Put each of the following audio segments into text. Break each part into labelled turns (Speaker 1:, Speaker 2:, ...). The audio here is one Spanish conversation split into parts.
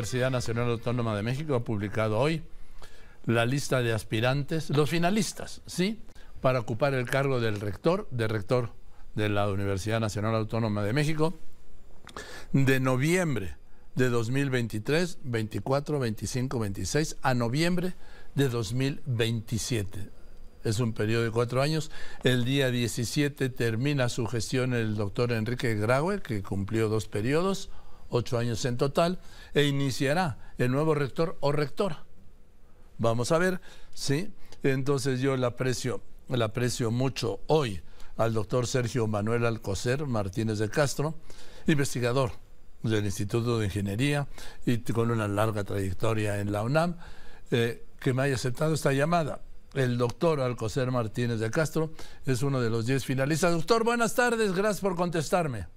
Speaker 1: Universidad Nacional Autónoma de México ha publicado hoy la lista de aspirantes, los finalistas, ¿sí? Para ocupar el cargo del rector, de rector de la Universidad Nacional Autónoma de México, de noviembre de 2023, 24, 25, 26 a noviembre de 2027. Es un periodo de cuatro años. El día 17 termina su gestión el doctor Enrique Graue, que cumplió dos periodos, ocho años en total, e iniciará el nuevo rector o rectora. Vamos a ver, ¿sí? Entonces yo le aprecio, le aprecio mucho hoy al doctor Sergio Manuel Alcocer Martínez de Castro, investigador del Instituto de Ingeniería y con una larga trayectoria en la UNAM, eh, que me haya aceptado esta llamada. El doctor Alcocer Martínez de Castro es uno de los diez finalistas. Doctor, buenas tardes, gracias por contestarme.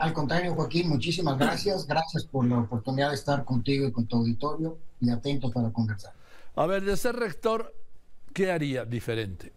Speaker 2: Al contrario, Joaquín, muchísimas gracias. Gracias por la oportunidad de estar contigo y con tu auditorio y atento para conversar.
Speaker 1: A ver, de ser rector, ¿qué haría diferente?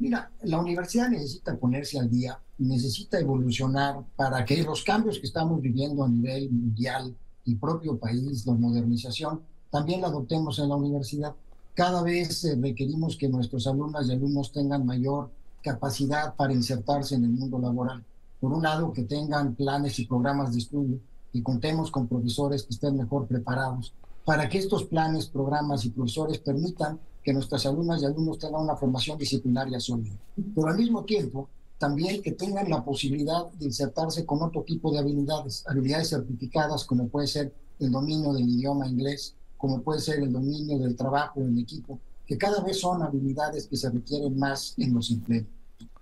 Speaker 2: Mira, la universidad necesita ponerse al día, necesita evolucionar para que los cambios que estamos viviendo a nivel mundial y propio país, la modernización, también la adoptemos en la universidad. Cada vez eh, requerimos que nuestros alumnas y alumnos tengan mayor capacidad para insertarse en el mundo laboral. Por un lado, que tengan planes y programas de estudio y contemos con profesores que estén mejor preparados para que estos planes, programas y profesores permitan que nuestras alumnas y alumnos tengan una formación disciplinaria sólida. Pero al mismo tiempo, también que tengan la posibilidad de insertarse con otro tipo de habilidades, habilidades certificadas como puede ser el dominio del idioma inglés, como puede ser el dominio del trabajo en equipo, que cada vez son habilidades que se requieren más en los empleos.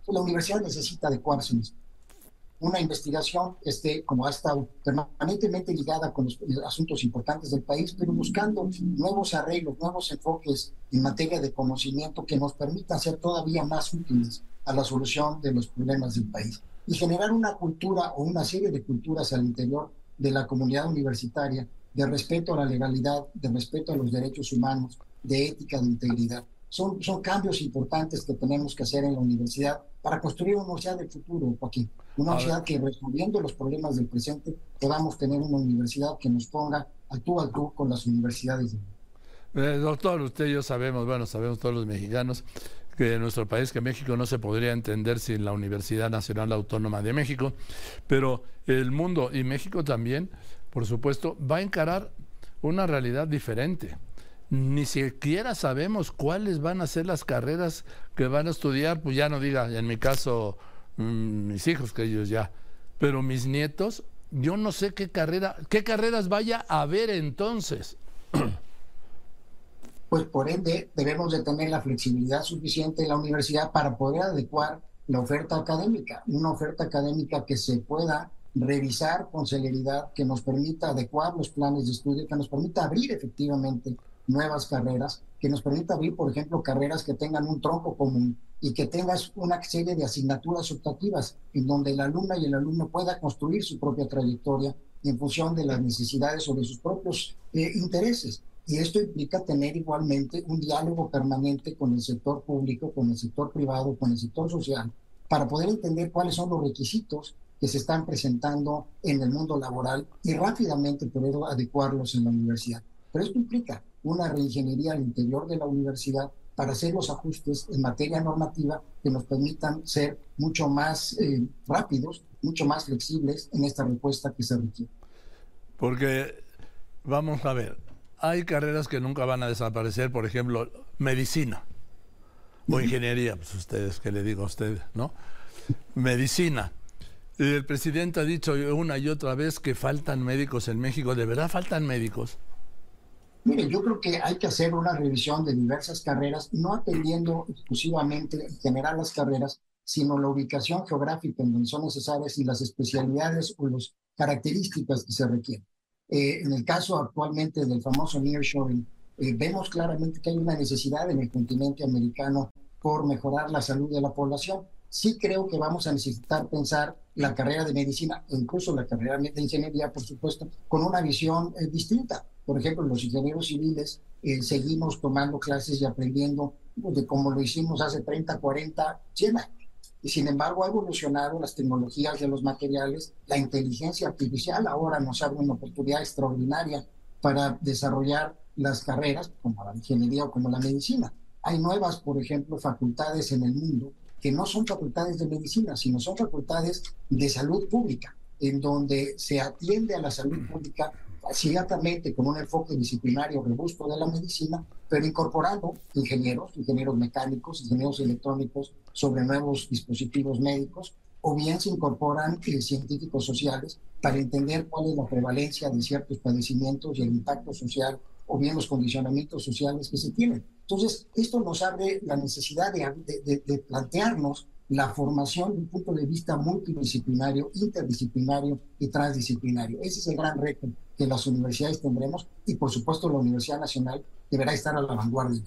Speaker 2: La universidad necesita adecuarse una investigación este, como ha estado permanentemente ligada con los asuntos importantes del país, pero buscando nuevos arreglos, nuevos enfoques en materia de conocimiento que nos permitan ser todavía más útiles a la solución de los problemas del país y generar una cultura o una serie de culturas al interior de la comunidad universitaria de respeto a la legalidad, de respeto a los derechos humanos, de ética, de integridad. Son, son cambios importantes que tenemos que hacer en la universidad para construir una universidad del futuro, Joaquín. Una universidad que resolviendo los problemas del presente podamos tener una universidad que nos ponga al tú al tú con las universidades.
Speaker 1: Eh, doctor, usted y yo sabemos, bueno, sabemos todos los mexicanos, que en nuestro país, que México no se podría entender sin la Universidad Nacional Autónoma de México, pero el mundo y México también, por supuesto, va a encarar una realidad diferente ni siquiera sabemos cuáles van a ser las carreras que van a estudiar, pues ya no diga, en mi caso, mm, mis hijos, que ellos ya, pero mis nietos, yo no sé qué carrera, qué carreras vaya a haber entonces.
Speaker 2: Pues por ende debemos de tener la flexibilidad suficiente en la universidad para poder adecuar la oferta académica, una oferta académica que se pueda revisar con celeridad, que nos permita adecuar los planes de estudio, que nos permita abrir efectivamente nuevas carreras, que nos permita abrir, por ejemplo, carreras que tengan un tronco común y que tengas una serie de asignaturas optativas en donde el alumna y el alumno pueda construir su propia trayectoria en función de las necesidades o de sus propios eh, intereses. Y esto implica tener igualmente un diálogo permanente con el sector público, con el sector privado, con el sector social, para poder entender cuáles son los requisitos que se están presentando en el mundo laboral y rápidamente poder adecuarlos en la universidad. Pero esto implica una reingeniería al interior de la universidad para hacer los ajustes en materia normativa que nos permitan ser mucho más eh, rápidos, mucho más flexibles en esta respuesta que se requiere.
Speaker 1: Porque, vamos a ver, hay carreras que nunca van a desaparecer, por ejemplo, medicina o ingeniería, pues ustedes, ¿qué le digo a ustedes, no? Medicina. El presidente ha dicho una y otra vez que faltan médicos en México. ¿De verdad faltan médicos?
Speaker 2: Mire, yo creo que hay que hacer una revisión de diversas carreras, no atendiendo exclusivamente en general las carreras, sino la ubicación geográfica en donde son necesarias y las especialidades o las características que se requieren. Eh, en el caso actualmente del famoso nearshoring, eh, vemos claramente que hay una necesidad en el continente americano por mejorar la salud de la población. Sí creo que vamos a necesitar pensar la carrera de medicina incluso la carrera de ingeniería, por supuesto, con una visión eh, distinta por ejemplo, los ingenieros civiles eh, seguimos tomando clases y aprendiendo de como lo hicimos hace 30, 40, 100 años. y sin embargo ha evolucionado las tecnologías de los materiales, la inteligencia artificial ahora nos abre una oportunidad extraordinaria para desarrollar las carreras como la ingeniería o como la medicina. Hay nuevas, por ejemplo, facultades en el mundo que no son facultades de medicina, sino son facultades de salud pública, en donde se atiende a la salud pública ciertamente con un enfoque disciplinario robusto de la medicina, pero incorporando ingenieros, ingenieros mecánicos, ingenieros electrónicos sobre nuevos dispositivos médicos, o bien se incorporan eh, científicos sociales para entender cuál es la prevalencia de ciertos padecimientos y el impacto social, o bien los condicionamientos sociales que se tienen. Entonces, esto nos abre la necesidad de, de plantearnos la formación de un punto de vista multidisciplinario, interdisciplinario y transdisciplinario. Ese es el gran reto que las universidades tendremos y por supuesto la Universidad Nacional deberá estar a la vanguardia.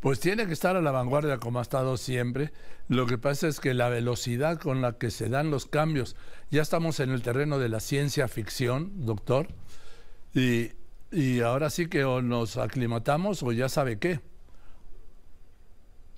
Speaker 1: Pues tiene que estar a la vanguardia como ha estado siempre. Lo que pasa es que la velocidad con la que se dan los cambios, ya estamos en el terreno de la ciencia ficción, doctor, y, y ahora sí que o nos aclimatamos o ya sabe qué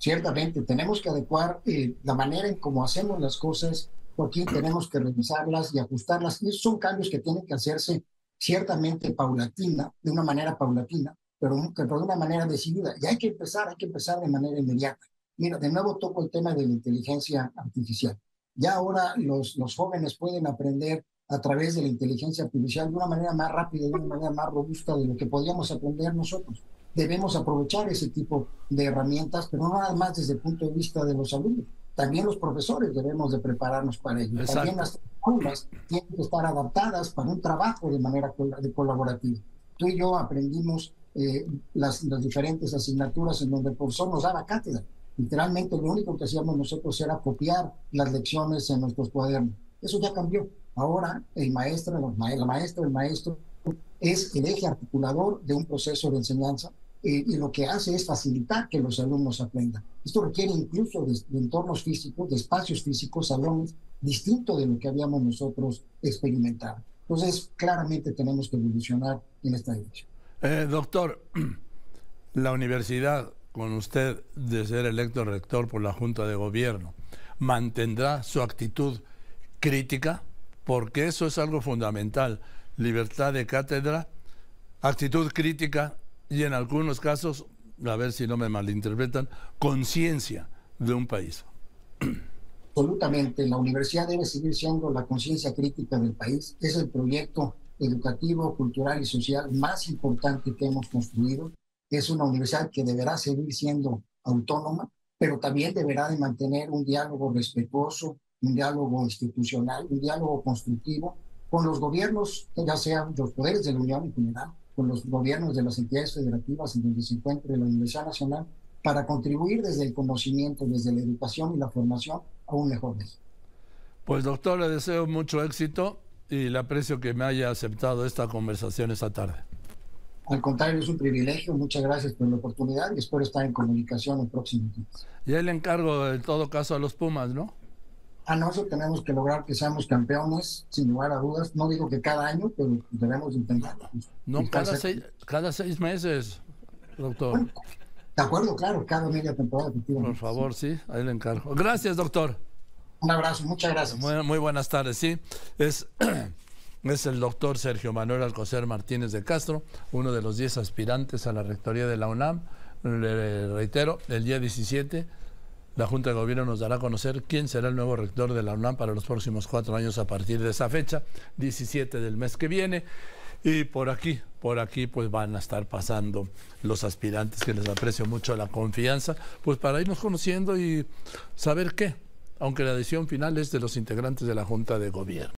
Speaker 2: ciertamente tenemos que adecuar eh, la manera en cómo hacemos las cosas, porque tenemos que revisarlas y ajustarlas. Y son cambios que tienen que hacerse ciertamente paulatina, de una manera paulatina, pero, pero de una manera decidida. Y hay que empezar, hay que empezar de manera inmediata. Mira, de nuevo toco el tema de la inteligencia artificial. Ya ahora los, los jóvenes pueden aprender a través de la inteligencia artificial de una manera más rápida, de una manera más robusta de lo que podíamos aprender nosotros debemos aprovechar ese tipo de herramientas, pero no nada más desde el punto de vista de los alumnos. También los profesores debemos de prepararnos para ello. También las aulas tienen que estar adaptadas para un trabajo de manera colaborativa. Tú y yo aprendimos eh, las, las diferentes asignaturas en donde el profesor nos daba cátedra. Literalmente lo único que hacíamos nosotros era copiar las lecciones en nuestros cuadernos. Eso ya cambió. Ahora el maestro, la maestra, el maestro es el eje articulador de un proceso de enseñanza eh, y lo que hace es facilitar que los alumnos aprendan. Esto requiere incluso de, entornos físicos, de espacios físicos, salones, distinto de lo que habíamos nosotros experimentado. Entonces, claramente tenemos que evolucionar en esta dirección.
Speaker 1: Eh, doctor, la universidad, con usted de ser electo rector por la Junta de Gobierno, mantendrá su actitud crítica, porque eso es algo fundamental. Libertad de cátedra, actitud crítica y en algunos casos, a ver si no me malinterpretan, conciencia de un país.
Speaker 2: Absolutamente, la universidad debe seguir siendo la conciencia crítica del país. Es el proyecto educativo, cultural y social más importante que hemos construido. Es una universidad que deberá seguir siendo autónoma, pero también deberá de mantener un diálogo respetuoso, un diálogo institucional, un diálogo constructivo con los gobiernos, ya sean los poderes de la Unión en general, con los gobiernos de las entidades federativas en donde se encuentre la Universidad Nacional para contribuir desde el conocimiento, desde la educación y la formación a un mejor México.
Speaker 1: Pues doctor, le deseo mucho éxito y le aprecio que me haya aceptado esta conversación esta tarde.
Speaker 2: Al contrario, es un privilegio. Muchas gracias por la oportunidad y espero estar en comunicación el próximo días.
Speaker 1: Y le encargo, en todo caso, a los Pumas, ¿no?
Speaker 2: A nosotros tenemos que lograr que seamos campeones, sin lugar a dudas. No digo que cada año, pero debemos intentarlo.
Speaker 1: No, cada seis, cada seis meses, doctor.
Speaker 2: de acuerdo, claro, cada media temporada.
Speaker 1: Por favor, sí, ahí le encargo. Gracias, doctor.
Speaker 2: Un abrazo, muchas gracias.
Speaker 1: Muy, buenas tardes, sí. Es, es el doctor Sergio Manuel Alcocer Martínez de Castro, uno de los 10 aspirantes a la rectoría de la UNAM. Le reitero, el día 17 la Junta de Gobierno nos dará a conocer quién será el nuevo rector de la UNAM para los próximos cuatro años a partir de esa fecha, 17 del mes que viene. Y por aquí, por aquí, pues van a estar pasando los aspirantes que les aprecio mucho la confianza, pues para irnos conociendo y saber qué, aunque la decisión final es de los integrantes de la Junta de Gobierno.